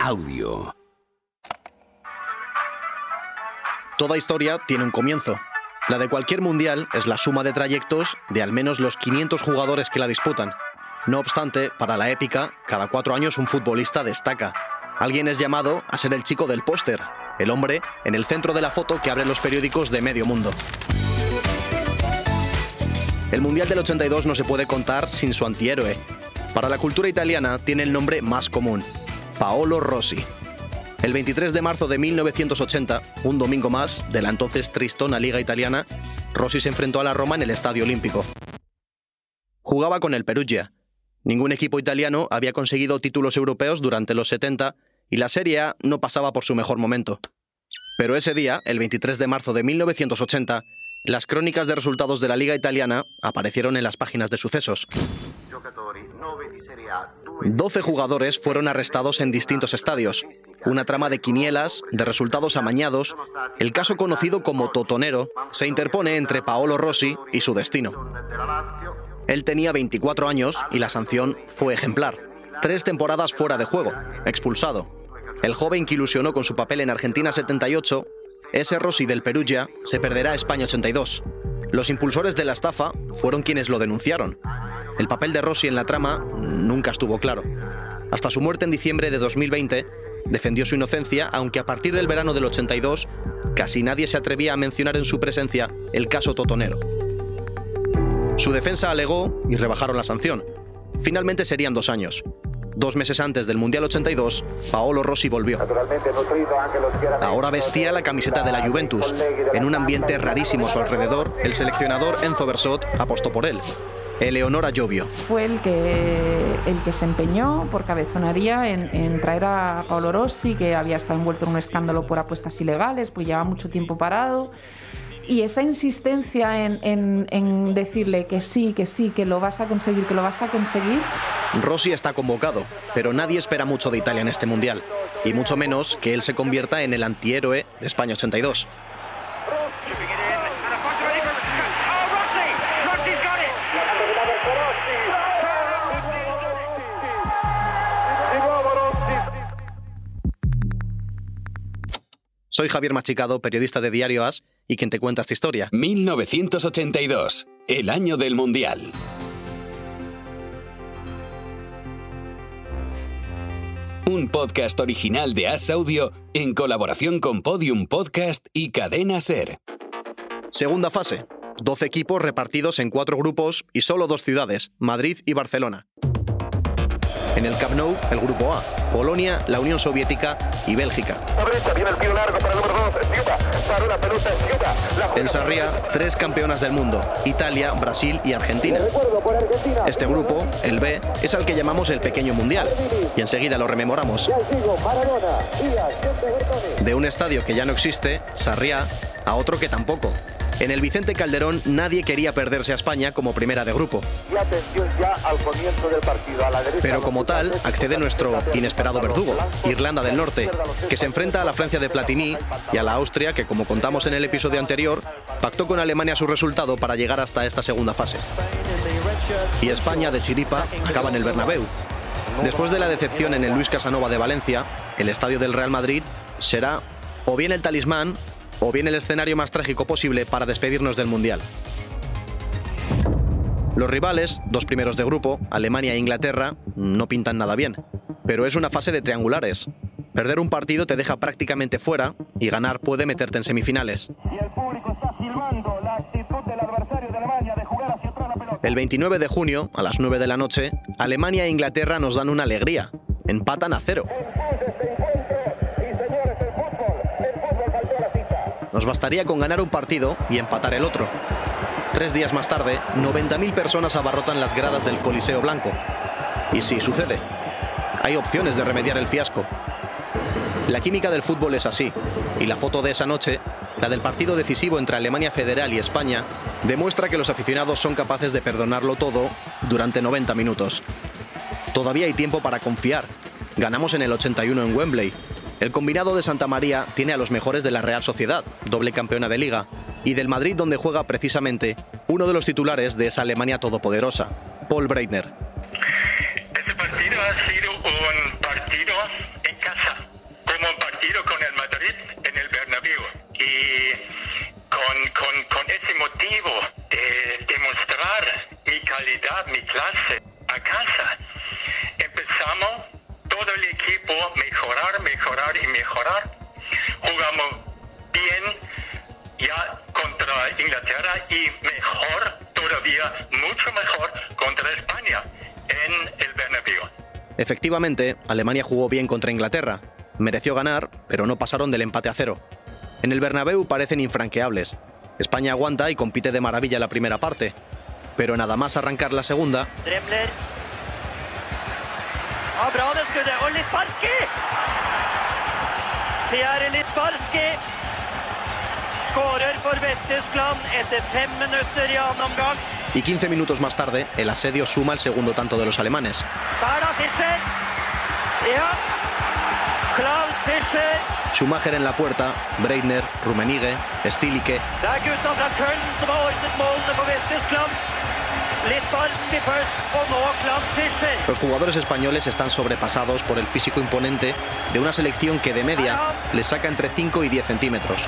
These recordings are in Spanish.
Audio. Toda historia tiene un comienzo. La de cualquier mundial es la suma de trayectos de al menos los 500 jugadores que la disputan. No obstante, para la épica, cada cuatro años un futbolista destaca. Alguien es llamado a ser el chico del póster, el hombre en el centro de la foto que abren los periódicos de medio mundo. El Mundial del 82 no se puede contar sin su antihéroe. Para la cultura italiana tiene el nombre más común, Paolo Rossi. El 23 de marzo de 1980, un domingo más de la entonces tristona Liga Italiana, Rossi se enfrentó a la Roma en el Estadio Olímpico. Jugaba con el Perugia. Ningún equipo italiano había conseguido títulos europeos durante los 70 y la Serie A no pasaba por su mejor momento. Pero ese día, el 23 de marzo de 1980, las crónicas de resultados de la Liga Italiana aparecieron en las páginas de sucesos. 12 jugadores fueron arrestados en distintos estadios. Una trama de quinielas, de resultados amañados, el caso conocido como Totonero, se interpone entre Paolo Rossi y su destino. Él tenía 24 años y la sanción fue ejemplar. Tres temporadas fuera de juego, expulsado. El joven que ilusionó con su papel en Argentina 78, ese Rossi del Perugia, se perderá a España 82. Los impulsores de la estafa fueron quienes lo denunciaron. El papel de Rossi en la trama nunca estuvo claro. Hasta su muerte en diciembre de 2020, defendió su inocencia, aunque a partir del verano del 82 casi nadie se atrevía a mencionar en su presencia el caso Totonero. Su defensa alegó y rebajaron la sanción. Finalmente serían dos años. Dos meses antes del Mundial 82, Paolo Rossi volvió. Ahora vestía la camiseta de la Juventus. En un ambiente rarísimo a su alrededor, el seleccionador Enzo Bersot apostó por él. Eleonora Llovio. Fue el que, el que se empeñó por cabezonería en, traer a Paolo Rossi, que había estado envuelto en un escándalo por apuestas ilegales, pues llevaba mucho tiempo parado. Y esa insistencia en, decirle que sí, que sí, que lo vas a conseguir, que lo vas a conseguir. Rossi está convocado, pero nadie espera mucho de Italia en este mundial, y mucho menos que él se convierta en el antihéroe de España 82. Soy Javier Machicado, periodista de Diario As y quien te cuenta esta historia. 1982, el año del Mundial. Un podcast original de As Audio en colaboración con Podium Podcast y Cadena Ser. Segunda fase. 12 equipos repartidos en cuatro grupos y solo dos ciudades, Madrid y Barcelona. En el Camp Nou, el grupo A, Polonia, la Unión Soviética y Bélgica. En Sarria, tres campeonas del mundo, Italia, Brasil y Argentina. Este grupo, el B, es al que llamamos el pequeño mundial, y enseguida lo rememoramos. De un estadio que ya no existe, Sarria, a otro que tampoco, en el Vicente Calderón nadie quería perderse a España como primera de grupo. Pero como tal, accede nuestro inesperado verdugo, Irlanda del Norte, que se enfrenta a la Francia de Platini y a la Austria, que como contamos en el episodio anterior, pactó con Alemania su resultado para llegar hasta esta segunda fase. Y España de Chiripa acaba en el Bernabéu. Después de la decepción en el Luis Casanova de Valencia, el estadio del Real Madrid será o bien el talismán o bien el escenario más trágico posible para despedirnos del Mundial. Los rivales, dos primeros de grupo, Alemania e Inglaterra, no pintan nada bien, pero es una fase de triangulares. Perder un partido te deja prácticamente fuera y ganar puede meterte en semifinales. El 29 de junio, a las 9 de la noche, Alemania e Inglaterra nos dan una alegría. Empatan a cero. Nos bastaría con ganar un partido y empatar el otro. Tres días más tarde, 90.000 personas abarrotan las gradas del Coliseo Blanco. Y sí, sucede. Hay opciones de remediar el fiasco. La química del fútbol es así, y la foto de esa noche, la del partido decisivo entre Alemania Federal y España, demuestra que los aficionados son capaces de perdonarlo todo durante 90 minutos. Todavía hay tiempo para confiar. Ganamos en el 81 en Wembley, el combinado de Santa María tiene a los mejores de la Real Sociedad, doble campeona de liga, y del Madrid donde juega precisamente uno de los titulares de esa Alemania todopoderosa, Paul Breitner. Este partido ha sido un partido casa, como un partido con el Madrid en el Bernabéu. Y con, con, con ese motivo de demostrar mi calidad, mi clase a casa, empezamos el equipo mejorar, mejorar y mejorar. Jugamos bien ya contra Inglaterra y mejor, todavía mucho mejor contra España en el Bernabéu. Efectivamente, Alemania jugó bien contra Inglaterra. Mereció ganar, pero no pasaron del empate a cero. En el Bernabéu parecen infranqueables. España aguanta y compite de maravilla la primera parte. Pero nada más arrancar la segunda, Dremler. Ja, bra det skuddet. Og Lisbarski! Pierre Lisbarski skårer for Vest-Tyskland etter fem minutter i annen omgang. y 15 minutos más tarde, el asedio suma el segundo tanto de los alemanes. Der da, Fischer. Ja. Klaus Fischer. Schumacher en la puerta, Breitner, Rummenigge, Stilike, Det er gutta fra Köln som har ordnet målene for Vest-Tyskland. Los jugadores españoles están sobrepasados por el físico imponente de una selección que de media les saca entre 5 y 10 centímetros.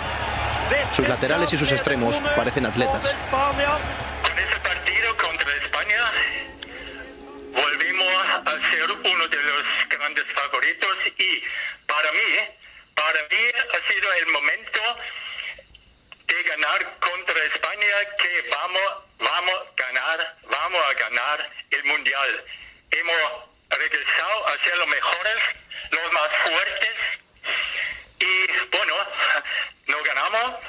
Sus laterales y sus extremos parecen atletas. Con ese partido contra España volvimos a ser uno de los grandes favoritos y para mí, para mí ha sido el momento de ganar contra España que vamos, vamos a ganar, vamos a ganar el mundial. Hemos regresado a ser los mejores, los más fuertes y bueno, no ganamos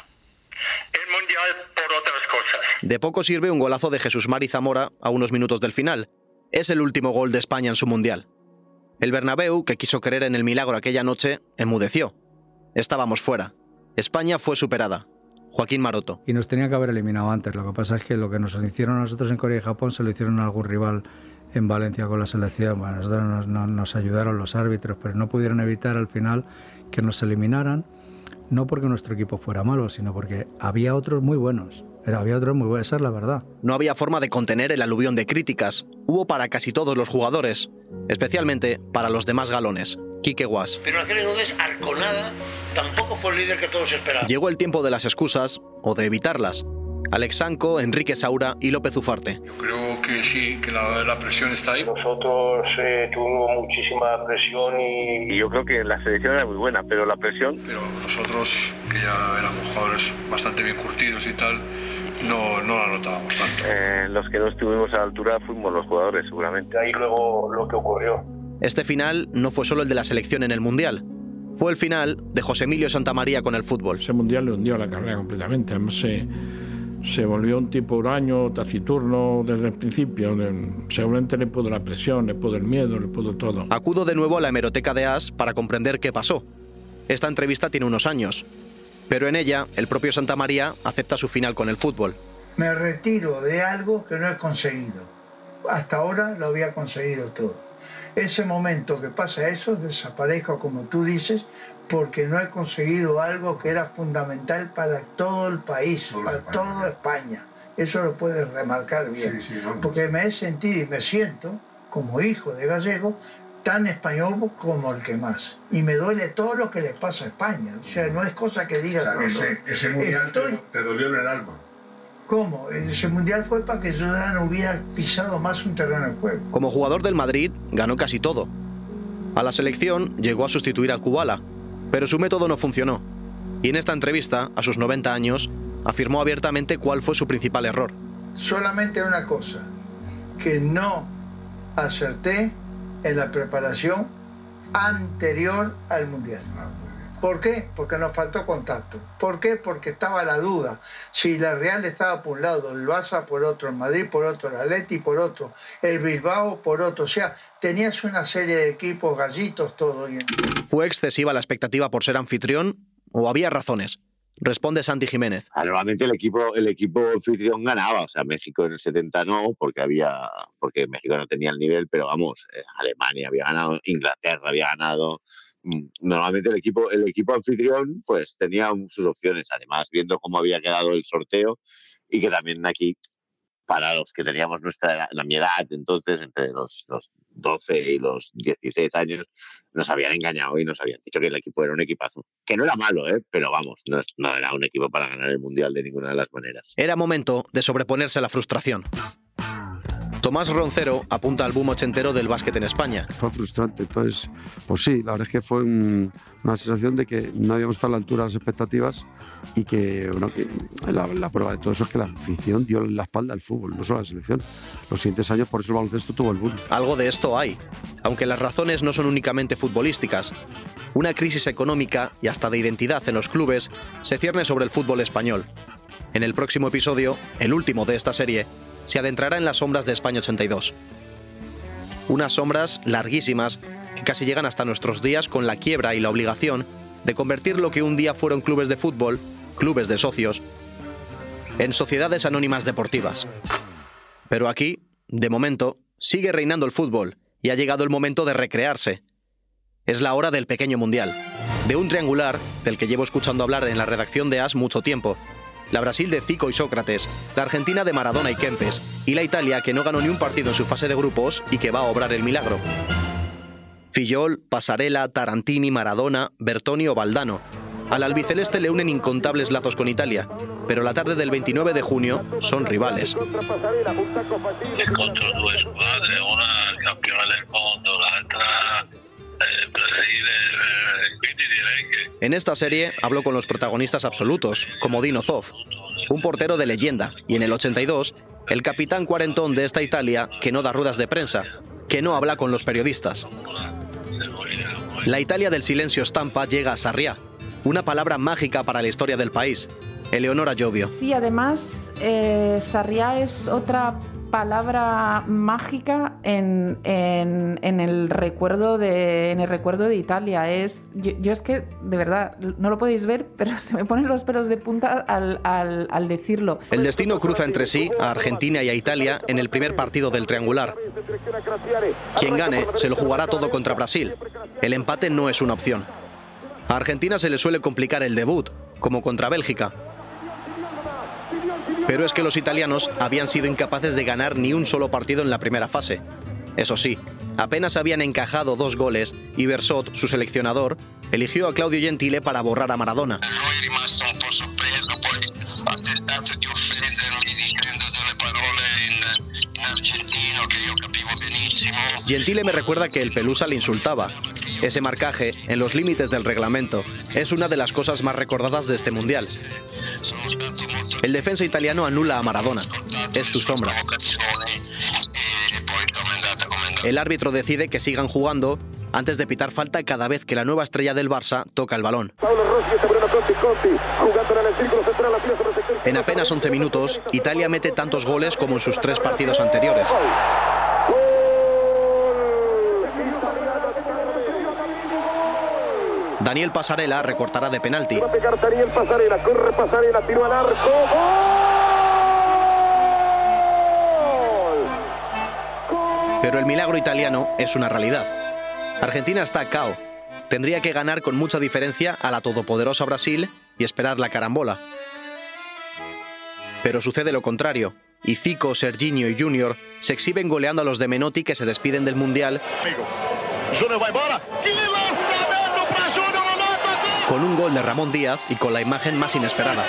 el mundial por otras cosas. De poco sirve un golazo de Jesús Mari Zamora a unos minutos del final. Es el último gol de España en su mundial. El Bernabéu, que quiso creer en el milagro aquella noche, enmudeció. Estábamos fuera. España fue superada. Joaquín Maroto. y nos tenía que haber eliminado antes. Lo que pasa es que lo que nos hicieron a nosotros en Corea y Japón se lo hicieron a algún rival en Valencia con la selección. Bueno, nosotros nos, nos- nos ayudaron los árbitros, pero no pudieron evitar al final que nos eliminaran, no porque nuestro equipo fuera malo, sino porque había otros muy buenos. Era, había otros muy buenos, esa es la verdad. No había forma de contener el aluvión de críticas. Hubo para casi todos los jugadores, especialmente para los demás galones. Quique Guas. Pero en aquel entonces Arconada tampoco fue el líder que todos esperaban. Llegó el tiempo de las excusas o de evitarlas. Alex Sanco, Enrique Saura y López Ufarte. Creo que sí, que la, la presión está ahí. Nosotros eh, tuvimos muchísima presión y, Y yo creo que la selección era muy buena, pero la presión Pero nosotros, que ya éramos jugadores bastante bien curtidos y tal, no, no la notábamos tanto. eh, los que no estuvimos a la altura fuimos los jugadores, seguramente. de ahí luego lo que ocurrió. Este final no fue solo el de la selección en el Mundial. Fue el final de José Emilio Santamaría con el fútbol. Ese mundial le hundió la carrera completamente. Además, se, se volvió un tipo huraño, taciturno desde el principio. Seguramente le pudo la presión, le pudo el miedo, le pudo todo. Acudo de nuevo a la hemeroteca de As para comprender qué pasó. Esta entrevista tiene unos años, pero en ella el propio Santamaría acepta su final con el fútbol. me retiro de algo que no he conseguido. Hasta ahora lo había conseguido todo. Ese momento que pasa eso, desaparezco como tú dices, porque no he conseguido algo que era fundamental para todo el país, para toda España. Eso lo puedes remarcar bien. Porque me he sentido y me siento, como hijo de gallego, tan español como el que más. Y me duele todo lo que le pasa a España. O sea, no es cosa que digas. cuando estoy- te dolió en el alma. ¿Cómo? Ese mundial fue para que no hubiera pisado más un terreno de juego. Como jugador del Madrid, ganó casi todo. A la selección llegó a sustituir a Kubala, pero su método no funcionó. Y en esta entrevista, a sus 90 años, afirmó abiertamente cuál fue su principal error. Solamente una cosa, que no acerté en la preparación anterior al mundial. ¿Por qué? Porque nos faltó contacto. ¿Por qué? Porque estaba la duda. Si la Real estaba por un lado, el Barça por otro, el Madrid por otro, el Atleti por otro, el Bilbao por otro. O sea, tenías una serie de equipos, gallitos, todo. Y ¿Fue excesiva la expectativa por ser anfitrión o había razones? Responde Santi Jiménez. Ah, Normalmente el equipo, el equipo anfitrión ganaba, o sea, México en el 70 no, porque había, porque México no tenía el nivel, pero vamos, eh, Alemania había ganado, Inglaterra había ganado. Mm, Normalmente el equipo, el equipo anfitrión, pues tenía sus opciones. Además, viendo cómo había quedado el sorteo y que también aquí, para los que teníamos nuestra, la mi edad, entonces, entre los, los 12 y los 16 años nos habían engañado y nos habían dicho que el equipo era un equipazo. Que no era malo, ¿eh? pero vamos, no era un equipo para ganar el Mundial de ninguna de las maneras. Era momento de sobreponerse a la frustración. Tomás Roncero apunta al boom ochentero del básquet en España. Fue frustrante, entonces, pues sí, la verdad es que fue un- una sensación de que no habíamos estado a la altura de las expectativas y que, bueno, que la, la prueba de todo eso es que la afición dio la espalda al fútbol, no solo a la selección. Los siguientes años, por eso el baloncesto tuvo el boom. Algo de esto hay, aunque las razones no son únicamente futbolísticas. Una crisis económica y hasta de identidad en los clubes se cierne sobre el fútbol español. En el próximo episodio, el último de esta serie, se adentrará en las sombras de España 82. Unas sombras larguísimas que casi llegan hasta nuestros días con la quiebra y la obligación de convertir lo que un día fueron clubes de fútbol, clubes de socios, en sociedades anónimas deportivas. Pero aquí, de momento, sigue reinando el fútbol y ha llegado el momento de recrearse. Es la hora del pequeño mundial, de un triangular del que llevo escuchando hablar en la redacción de AS mucho tiempo. La Brasil de Zico y Sócrates, la Argentina de Maradona y Kempes, y la Italia que no ganó ni un partido en su fase de grupos y que va a obrar el milagro. Fillol, Pasarela, Tarantini, Maradona, Bertoni o Valdano. Al albiceleste le unen incontables lazos con Italia, pero la tarde del 29 de junio son rivales. Incontro En esta serie hablo con los protagonistas absolutos, como Dino Zoff, un portero de leyenda, y en el 82, el capitán cuarentón de esta Italia que no da ruedas de prensa, que no habla con los periodistas. La Italia del silencio estampa llega a Sarriá, una palabra mágica para la historia del país. Eleonora Jovio. Sí, además, eh, Sarriá es otra palabra mágica en, el recuerdo de, Italia. Es, yo, es que, de verdad, no lo podéis ver, pero se me ponen los pelos de punta al- al decirlo. El destino cruza entre sí a Argentina y a Italia en el primer partido del triangular. Quien gane se lo jugará todo contra Brasil. El empate no es una opción. A Argentina se le suele complicar el debut, como contra Bélgica. Pero es que los italianos habían sido incapaces de ganar ni un solo partido en la primera fase. Eso sí, apenas habían encajado dos goles y Bersot, su seleccionador, eligió a Claudio Gentile para borrar a Maradona. Gentile me recuerda que el Pelusa le insultaba. Ese marcaje, en los límites del reglamento, es una de las cosas más recordadas de este mundial. El defensa italiano anula a Maradona. Es su sombra. El árbitro decide que sigan jugando antes de pitar falta cada vez que la nueva estrella del Barça toca el balón. En apenas 11 minutos, Italia mete tantos goles como en sus tres partidos anteriores. Daniel Pasarela recortará de penalti. Va a pegar Daniel Pasarela, corre Pasarela, tiró al arco. Pero el milagro italiano es una realidad. Argentina está a cao. Tendría que ganar con mucha diferencia a la todopoderosa Brasil y esperar la carambola. Pero sucede lo contrario, y Zico, Serginho y Junior se exhiben goleando a los de Menotti que se despiden del Mundial embora. Con un gol de Ramón Díaz y con la imagen más inesperada.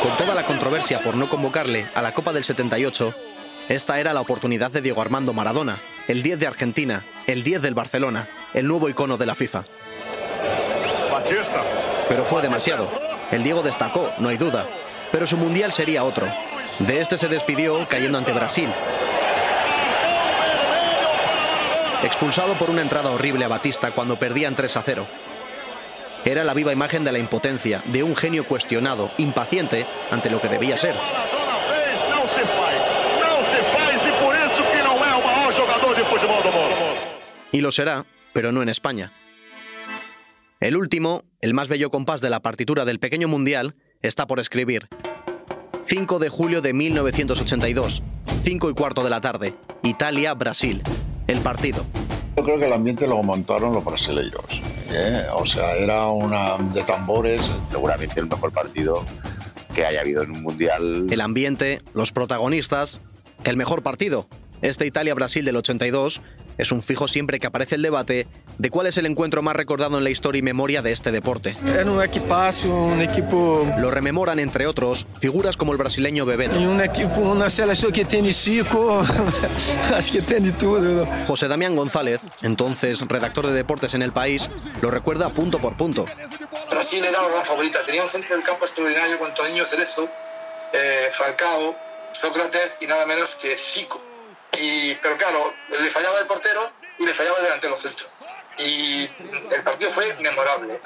Con toda la controversia por no convocarle a la Copa del 78, esta era la oportunidad de Diego Armando Maradona, el 10 de Argentina, el 10 del Barcelona, el nuevo icono de la FIFA. Pero fue demasiado. El Diego destacó, no hay duda. Pero su mundial sería otro. De este se despidió cayendo ante Brasil. Expulsado por una entrada horrible a Batista cuando perdían 3 a 0. Era la viva imagen de la impotencia, de un genio cuestionado, impaciente ante lo que debía ser. Y lo será, pero no en España. El último, el más bello compás de la partitura del pequeño mundial, está por escribir. 5 de julio de 1982, 5 y cuarto de la tarde, Italia, Brasil. El partido. Yo creo que el ambiente lo montaron los brasileños. ¿eh? O sea, era una de tambores. Seguramente el mejor partido que haya habido en un mundial. El ambiente, los protagonistas, el mejor partido. Este Italia-Brasil del 82 es un fijo siempre que aparece el debate de cuál es el encuentro más recordado en la historia y memoria de este deporte. Era un equipazo, un equipo... Lo rememoran, entre otros, figuras como el brasileño Bebeto. Y un equipo, una selección que tiene así que tiene todo. José Damián González, entonces redactor de deportes en el país, lo recuerda punto por punto. Brasil era la gran favorita, tenía un centro del campo extraordinario con Toninho Cerezo, eh, Falcao, Sócrates y nada menos que Zico. Y, pero claro, le fallaba el portero y le fallaba el delantero centro. Y el partido fue memorable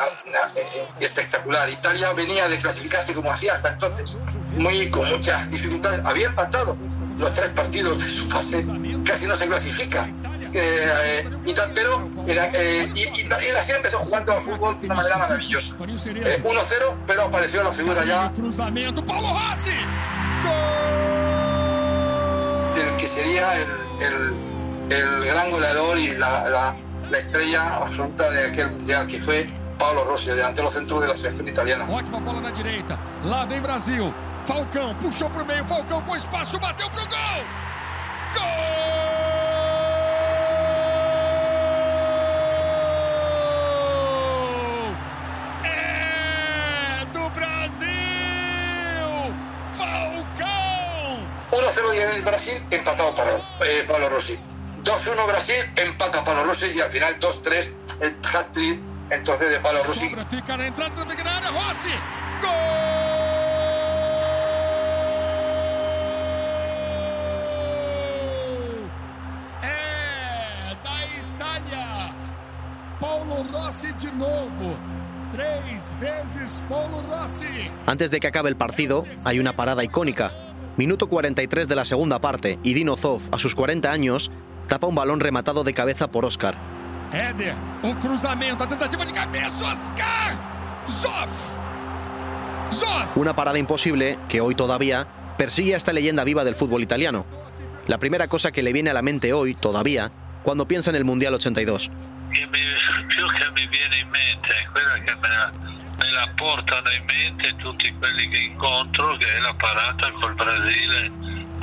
y espectacular. Italia venía de clasificarse como hacía hasta entonces, muy con muchas dificultades. Había empatado los tres partidos de su fase, casi no se clasifica. Eh, y pero era, eh, y, y, y Brasil empezó jugando al fútbol de una manera maravillosa. Eh, 1-0, pero apareció la figura ya. Que sería el, el, gran goleador y la, la, la, estrella absoluta de aquel mundial que fue Paulo Rossi, delantero centro de la selección italiana. Ótima bola na direita. Lá vem Brasil. Falcão puxou pro meio. Falcão com espaço, bateu pro gol. Gol! 1-0 de Brasil, empatado para eh, Paulo Rossi. 2-1 Brasil, empata Paulo Rossi y al final 2-3 el hat-trick entonces de Paulo Rossi. Pequena área, Rossi! Gol! É da Itália! Paulo Rossi de novo. Tres veces Paulo Rossi. Antes de que acabe el partido, hay una parada icónica. Minuto 43 de la segunda parte y Dino Zoff, a sus 40 años, tapa un balón rematado de cabeza por Oscar. Éder, cruzamento, a tentativa de Oscar! Zoff! Zoff! Una parada imposible que hoy todavía persigue a esta leyenda viva del fútbol italiano. La primera cosa que le viene a la mente hoy, todavía, cuando piensa en el Mundial 82. Che mi, più che mi viene in mente è quella che me la, me la portano in mente tutti quelli che incontro, che è la parata col Brasile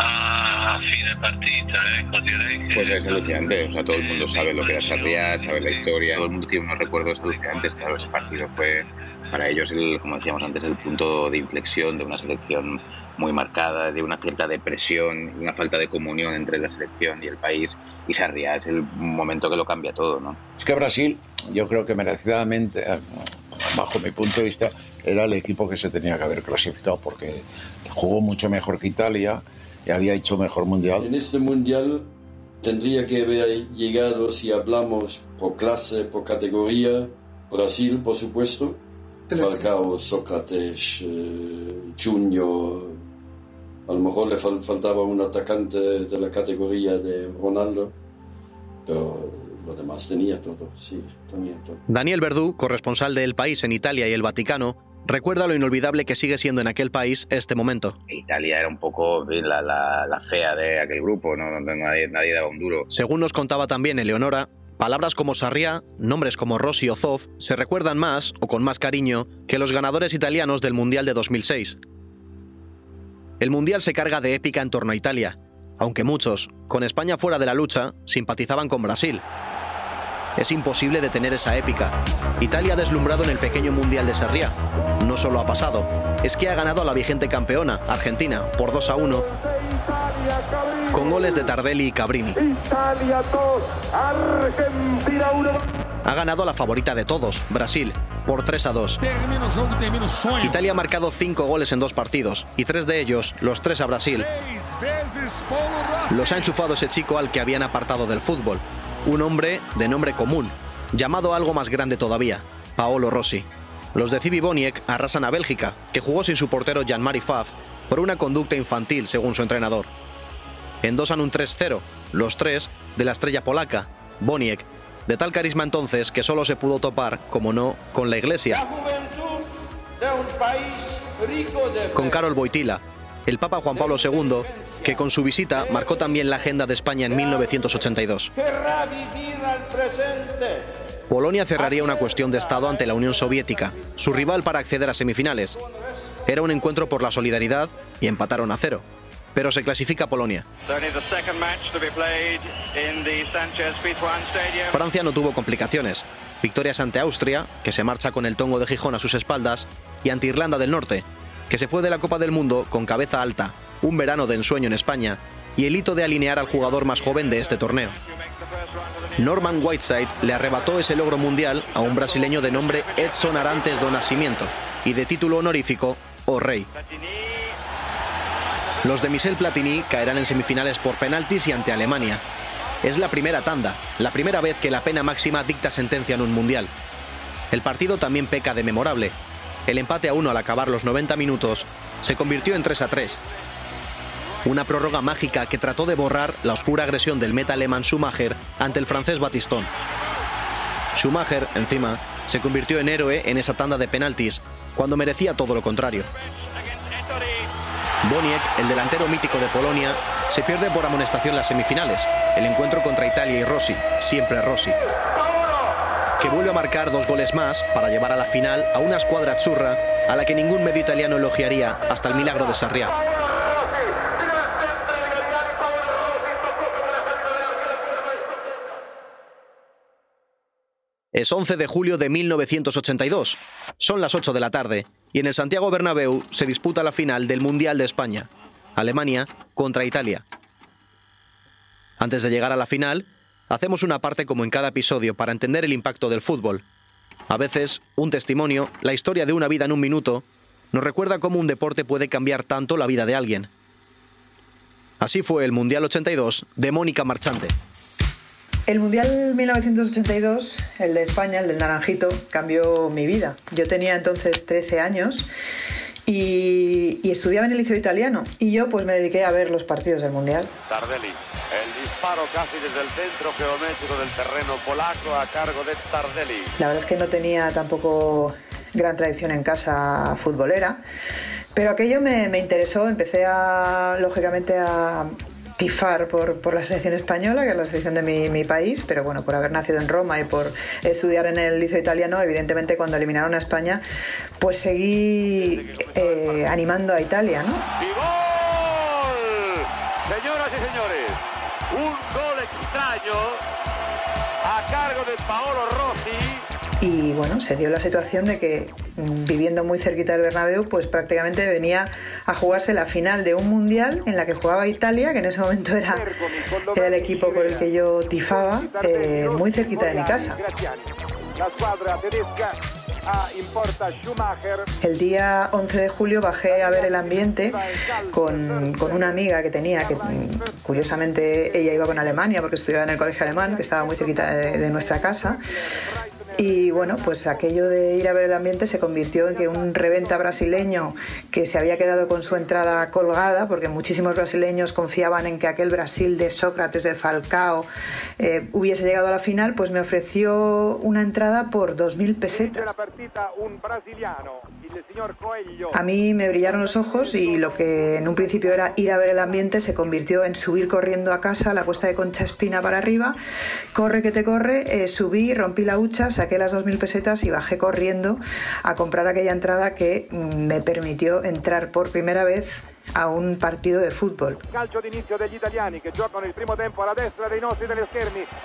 a fine partita, ecco, direi que... Pues es alucinante, o sea, todo el mundo sabe lo que era Sarriá, sabe la historia, todo el mundo tiene unos recuerdos alucinantes, claro, ese partido fue para ellos, el, como decíamos antes, el punto de inflexión de una selección muy marcada, de una cierta depresión, una falta de comunión entre la selección y el país, y Sarriá es el momento que lo cambia todo, ¿no? Es que Brasil, yo creo que merecidamente, bajo mi punto de vista, era el equipo que se tenía que haber clasificado porque jugó mucho mejor que Italia, y había hecho mejor mundial. En este mundial tendría que haber llegado, si hablamos por clase, por categoría, Brasil, por supuesto, Falcao, Sócrates, eh, Junior, a lo mejor le fal faltaba un atacante de la categoría de Ronaldo, pero lo demás tenía todo, sí, tenía todo. Daniel Verdú, corresponsal de El País en Italia y el Vaticano, recuerda lo inolvidable que sigue siendo en aquel país este momento. Italia era un poco la, la, la fea de aquel grupo, ¿no? Nadie, nadie, daba un duro. Según nos contaba también Eleonora, palabras como Sarriá, nombres como Rossi o Zoff se recuerdan más o con más cariño que los ganadores italianos del Mundial de 2006. El Mundial se carga de épica en torno a Italia, aunque muchos, con España fuera de la lucha, simpatizaban con Brasil. Es imposible detener esa épica. Italia ha deslumbrado en el pequeño Mundial de Sarriá. No solo ha pasado, es que ha ganado a la vigente campeona, Argentina, por 2 a 1, con goles de Tardelli y Cabrini. Italia 2, Argentina 1. Ha ganado a la favorita de todos, Brasil, por 3 a 2. Italia ha marcado 5 goles en dos partidos, y tres de ellos, los tres a Brasil. Los ha enchufado ese chico al que habían apartado del fútbol, un hombre de nombre común, llamado algo más grande todavía, Paolo Rossi. Los de Civi Boniek arrasan a Bélgica, que jugó sin su portero Jan-Mari Faf por una conducta infantil, según su entrenador. Endosan un 3-0, los tres de la estrella polaca, Boniek, de tal carisma entonces que solo se pudo topar, como no, con la iglesia. Con Karol Wojtyla, el Papa Juan Pablo II, que con su visita marcó también la agenda de España en 1982. Polonia cerraría una cuestión de Estado ante la Unión Soviética, su rival para acceder a semifinales. Era un encuentro por la solidaridad y empataron a cero. Pero se clasifica Polonia. Francia no tuvo complicaciones. Victorias ante Austria, que se marcha con el tongo de Gijón a sus espaldas, y ante Irlanda del Norte, que se fue de la Copa del Mundo con cabeza alta, un verano de ensueño en España y el hito de alinear al jugador más joven de este torneo. Norman Whiteside le arrebató ese logro mundial a un brasileño de nombre Edson Arantes do Nascimento y de título honorífico O Rey. Los de Michel Platini caerán en semifinales por penaltis y ante Alemania. Es la primera tanda, la primera vez que la pena máxima dicta sentencia en un mundial. El partido también peca de memorable. El empate a uno al acabar los 90 minutos se convirtió en 3 a 3. Una prórroga mágica que trató de borrar la oscura agresión del meta alemán Schumacher ante el francés Batistón. Schumacher, encima, se convirtió en héroe en esa tanda de penaltis, cuando merecía todo lo contrario. Boniek, el delantero mítico de Polonia, se pierde por amonestación las semifinales, el encuentro contra Italia y Rossi, siempre Rossi, que vuelve a marcar dos goles más para llevar a la final a una escuadra azzurra a la que ningún medio italiano elogiaría hasta el milagro de Sarriá. Es 11 de julio de 1982. Son las 8 de la tarde y en el Santiago Bernabéu se disputa la final del Mundial de España. Alemania contra Italia. Antes de llegar a la final, hacemos una parte como en cada episodio para entender el impacto del fútbol. A veces, un testimonio, la historia de una vida en un minuto, nos recuerda cómo un deporte puede cambiar tanto la vida de alguien. Así fue el Mundial 82 de Mónica Marchante. El Mundial 1982, el de España, el del Naranjito, cambió mi vida. Yo tenía entonces 13 años y, y, estudiaba en el liceo italiano. Y yo pues me dediqué a ver los partidos del Mundial. Tardelli, el disparo casi desde el centro geométrico del terreno polaco a cargo de Tardelli. La verdad es que no tenía tampoco gran tradición en casa futbolera. Pero aquello me, me interesó, empecé a, lógicamente a, tifar por, por, la selección española, que es la selección de mi, mi, país, pero bueno, por haber nacido en Roma y por estudiar en el liceo italiano, evidentemente cuando eliminaron a España, pues seguí eh, animando a Italia, ¿no? ¡Y gol! Señoras y señores, un gol extraño a cargo de Paolo Rossi. Y bueno, se dio la situación de que viviendo muy cerquita del Bernabéu, pues prácticamente venía a jugarse la final de un mundial en la que jugaba Italia, que en ese momento era, el equipo por el que yo tifaba, eh, muy cerquita de mi casa. El día 11 de julio bajé a ver el ambiente con, con, una amiga que tenía, que curiosamente ella iba con Alemania porque estudiaba en el colegio alemán, que estaba muy cerquita de nuestra casa. Y bueno, pues aquello de ir a ver el ambiente se convirtió en que un reventa brasileño que se había quedado con su entrada colgada, porque muchísimos brasileños confiaban en que aquel Brasil de Sócrates, de Falcao, eh, hubiese llegado a la final, pues me ofreció una entrada por 2.000 pesetas. A mí me brillaron los ojos y lo que en un principio era ir a ver el ambiente se convirtió en subir corriendo a casa, la cuesta de Concha Espina para arriba, corre que te corre, eh, subí, rompí la hucha, saqué las 2.000 pesetas y bajé corriendo a comprar aquella entrada que mm, me permitió entrar por primera vez a un partido de fútbol.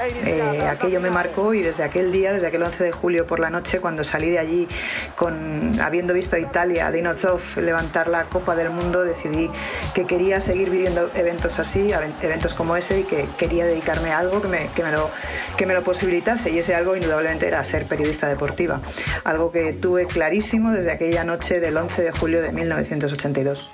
Eh, aquello me marcó y desde aquel día, desde aquel 11 de julio por la noche, cuando salí de allí, con, habiendo visto a Italia, a Dinozov levantar la Copa del Mundo, decidí que quería seguir viviendo eventos así, eventos como ese, y que quería dedicarme a algo que me, que me, lo, que me lo posibilitase. Y ese algo, indudablemente, era ser periodista deportiva. Algo que tuve clarísimo desde aquella noche del 11 de julio de 1982.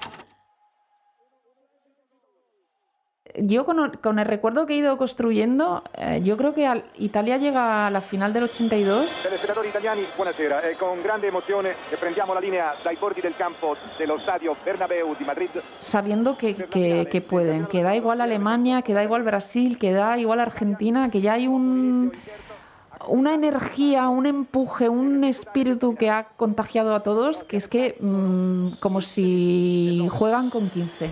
Yo con, con, el recuerdo que he ido construyendo, eh, yo creo que al, Italia llega a la final del 82. Telespettatori italiani, buonasera. Eh, con grande emozione prendiamo la linea dai bordi del campo dello stadio Bernabéu di Madrid. Sabiendo que, que, que, pueden, que da igual Alemania, que da igual Brasil, que da igual Argentina, que ya hay un una energía, un empuje, un espíritu que ha contagiado a todos, que es que mmm, como si juegan con 15.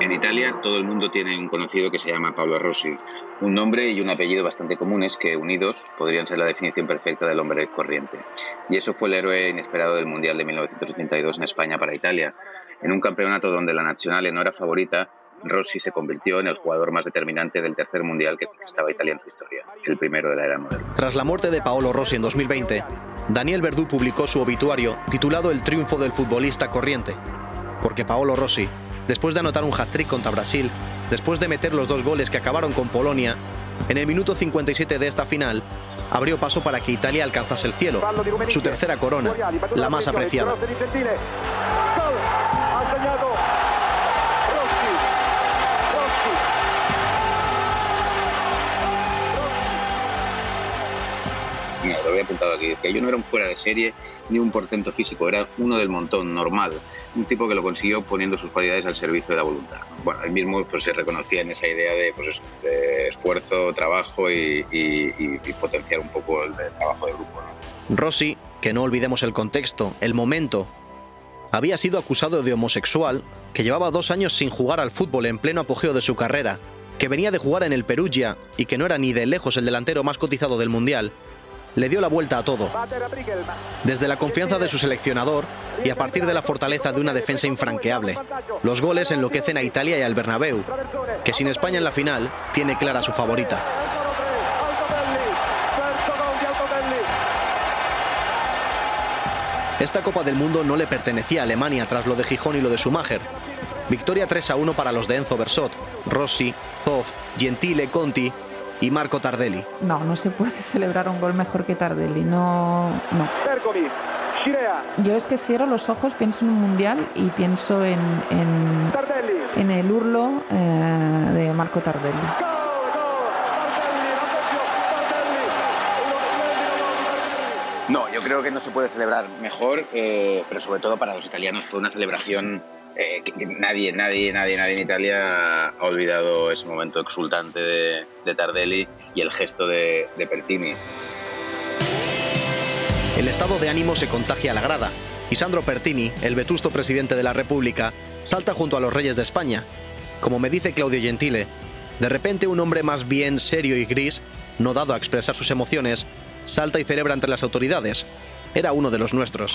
En Italia todo el mundo tiene un conocido que se llama Paolo Rossi, un nombre y un apellido bastante comunes que unidos podrían ser la definición perfecta del hombre corriente. Y eso fue el héroe inesperado del Mundial de 1982 en España para Italia. En un campeonato donde la Nazionale no era favorita, Rossi se convirtió en el jugador más determinante del tercer mundial que conquistaba Italia en su historia, el primero de la era moderna. Tras la muerte de Paolo Rossi en 2020, Daniel Verdú publicó su obituario titulado El triunfo del futbolista corriente, porque Paolo Rossi, después de anotar un hat-trick contra Brasil, después de meter los dos goles que acabaron con Polonia, en el minuto 57 de esta final, abrió paso para que Italia alcanzase el cielo, su tercera corona, la más apreciada. Mira, lo había apuntado aquí, que yo no era un fuera de serie ni un portento físico, era uno del montón, normal, un tipo que lo consiguió poniendo sus cualidades al servicio de la voluntad. Bueno, él mismo pues, se reconocía en esa idea de, pues, de esfuerzo, trabajo y, y, y, potenciar un poco el, el trabajo de grupo. ¿no? Rossi, que no olvidemos el contexto, el momento, había sido acusado de homosexual, que llevaba dos años sin jugar al fútbol en pleno apogeo de su carrera, que venía de jugar en el Perugia y que no era ni de lejos el delantero más cotizado del Mundial, le dio la vuelta a todo. Desde la confianza de su seleccionador y a partir de la fortaleza de una defensa infranqueable. Los goles enloquecen a Italia y al Bernabéu, que sin España en la final tiene clara su favorita. Esta Copa del Mundo no le pertenecía a Alemania tras lo de Gijón y lo de Schumacher. Victoria 3 a 1 para los de Enzo Bersot, Rossi, Zoff, Gentile, Conti y Marco Tardelli. No, no se puede celebrar un gol mejor que Tardelli, no, no. Yo es que cierro los ojos, pienso en un mundial y pienso en, en, en el hurlo eh, de Marco Tardelli. No, yo creo que no se puede celebrar mejor, eh, pero sobre todo para los italianos fue una celebración eh, que, que nadie, nadie, nadie, nadie en Italia ha olvidado ese momento exultante de, de Tardelli y el gesto de, de Pertini. El estado de ánimo se contagia a la grada y Sandro Pertini, el vetusto presidente de la República, salta junto a los reyes de España. Como me dice Claudio Gentile, de repente un hombre más bien serio y gris, no dado a expresar sus emociones, salta y celebra entre las autoridades. Era uno de los nuestros.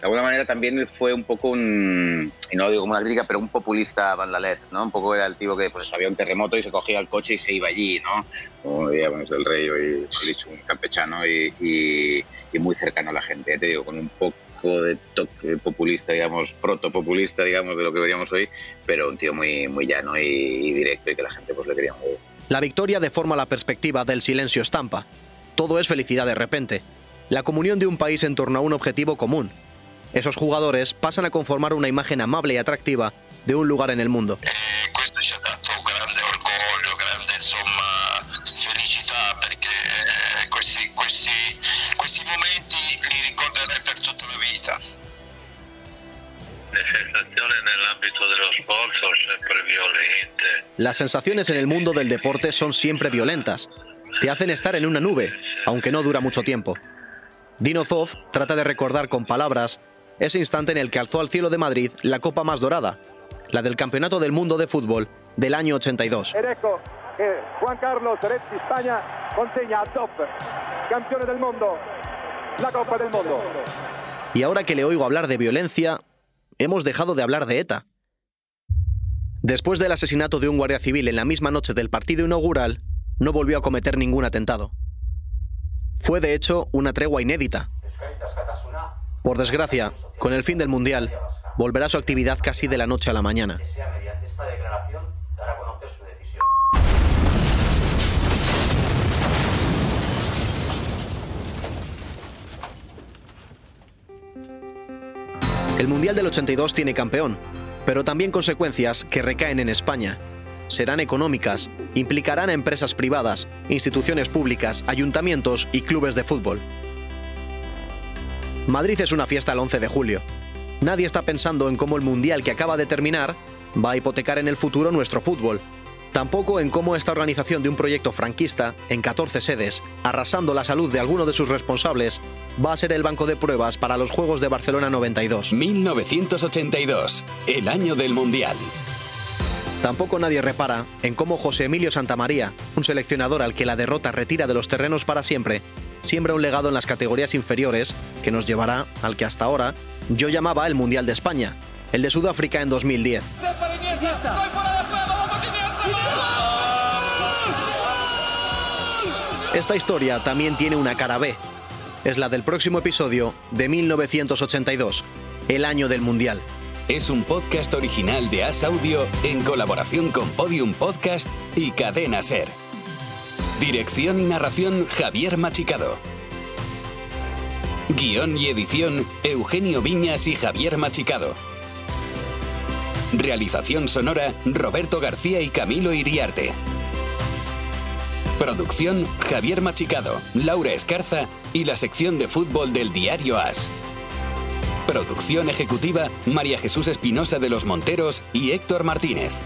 De alguna manera también fue un poco un, y no lo digo como una crítica, pero un populista bandalet, ¿no? Un poco era el tipo que pues había un terremoto y se cogía el coche y se iba allí, ¿no? Como digamos el rey hoy, dicho, un campechano y, y, y muy cercano a la gente, ya te digo, con un poco de toque populista, digamos, protopopulista, digamos, de lo que veríamos hoy, pero un tío muy, muy llano y, y directo y que la gente pues le quería muy La victoria deforma la perspectiva del silencio estampa. Todo es felicidad de repente. La comunión de un país en torno a un objetivo común. Esos jugadores pasan a conformar una imagen amable y atractiva de un lugar en el mundo. Las sensaciones en el mundo del deporte son siempre violentas. Te hacen estar en una nube, aunque no dura mucho tiempo. Dino Zoff trata de recordar con palabras ese instante en el que alzó al cielo de Madrid la copa más dorada, la del Campeonato del Mundo de Fútbol del año 82. Ed ecco che Juan Carlos Rezzi Spagna consegna a Zoff, del mondo, la Copa del Mondo. Y ahora que le oigo hablar de violencia, hemos dejado de hablar de ETA. Después del asesinato de un guardia civil en la misma noche del partido inaugural, no volvió a cometer ningún atentado. Fue de hecho una tregua inédita. Por desgracia, con el fin del Mundial, volverá su actividad casi de la noche a la mañana. El Mundial del 82 tiene campeón, pero también consecuencias que recaen en España. Serán económicas, implicarán a empresas privadas, instituciones públicas, ayuntamientos y clubes de fútbol. Madrid es una fiesta el 11 de julio. Nadie está pensando en cómo el Mundial que acaba de terminar va a hipotecar en el futuro nuestro fútbol. Tampoco en cómo esta organización de un proyecto franquista, en 14 sedes, arrasando la salud de alguno de sus responsables, va a ser el banco de pruebas para los Juegos de Barcelona 92. 1982, el año del Mundial. Tampoco nadie repara en cómo José Emilio Santamaría, un seleccionador al que la derrota retira de los terrenos para siempre, siembra un legado en las categorías inferiores que nos llevará al que hasta ahora yo llamaba el Mundial de España, el de Sudáfrica en 2010. Esta historia también tiene una cara B. Es la del próximo episodio de 1982, el año del Mundial. Es un podcast original de As Audio en colaboración con Podium Podcast y Cadena Ser. Dirección y narración Javier Machicado. Guión y edición Eugenio Viñas y Javier Machicado. Realización sonora Roberto García y Camilo Iriarte. Producción Javier Machicado, Laura Escarza y la sección de fútbol del diario As. Producción ejecutiva María Jesús Espinosa de los Monteros y Héctor Martínez.